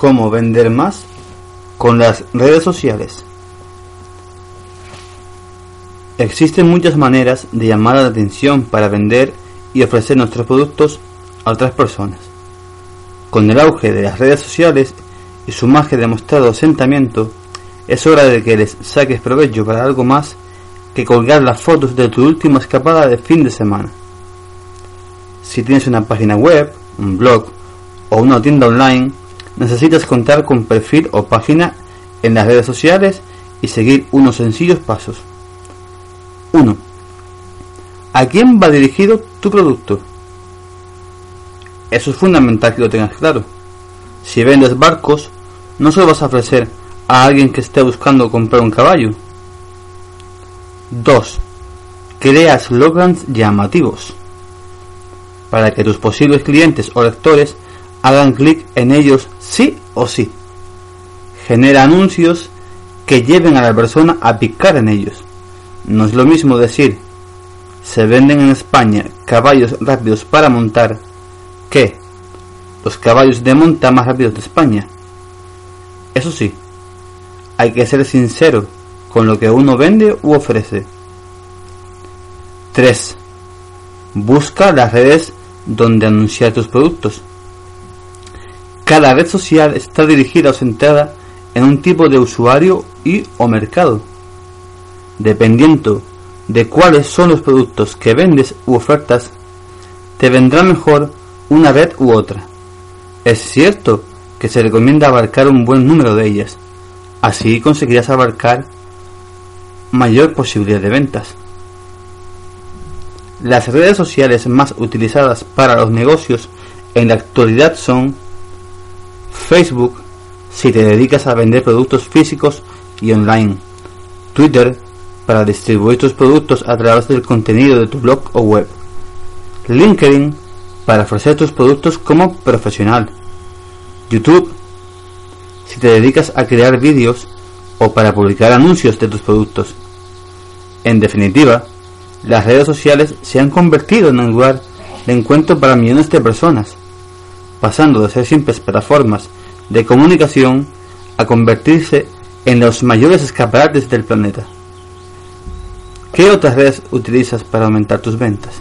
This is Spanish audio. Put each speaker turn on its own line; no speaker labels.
¿Cómo vender más con las redes sociales? Existen muchas maneras de llamar la atención para vender y ofrecer nuestros productos a otras personas. Con el auge de las redes sociales y su más que demostrado asentamiento, es hora de que les saques provecho para algo más que colgar las fotos de tu última escapada de fin de semana. Si tienes una página web, un blog o una tienda online, necesitas contar con perfil o página en las redes sociales y seguir unos sencillos pasos. 1. ¿A quién va dirigido tu producto? Eso es fundamental que lo tengas claro. Si vendes barcos, no se lo vas a ofrecer a alguien que esté buscando comprar un caballo. 2. Crea slogans llamativos para que tus posibles clientes o lectores hagan clic en ellos sí o sí. Genera anuncios que lleven a la persona a picar en ellos. No es lo mismo decir se venden en España caballos rápidos para montar que los caballos de monta más rápidos de España. Eso sí, hay que ser sincero con lo que uno vende u ofrece. 3. Busca las redes donde anunciar tus productos. Cada red social está dirigida o centrada en un tipo de usuario y o mercado. Dependiendo de cuáles son los productos que vendes u ofertas, te vendrá mejor una red u otra. Es cierto que se recomienda abarcar un buen número de ellas, así conseguirás abarcar mayor posibilidad de ventas. Las redes sociales más utilizadas para los negocios en la actualidad son Facebook, si te dedicas a vender productos físicos y online, Twitter, para distribuir tus productos a través del contenido de tu blog o web, LinkedIn, para ofrecer tus productos como profesional, YouTube, si te dedicas a crear vídeos o para publicar anuncios de tus productos. En definitiva, las redes sociales se han convertido en un lugar de encuentro para millones de personas, pasando de ser simples plataformas de comunicación a convertirse en los mayores escaparates del planeta. ¿Qué otras redes utilizas para aumentar tus ventas?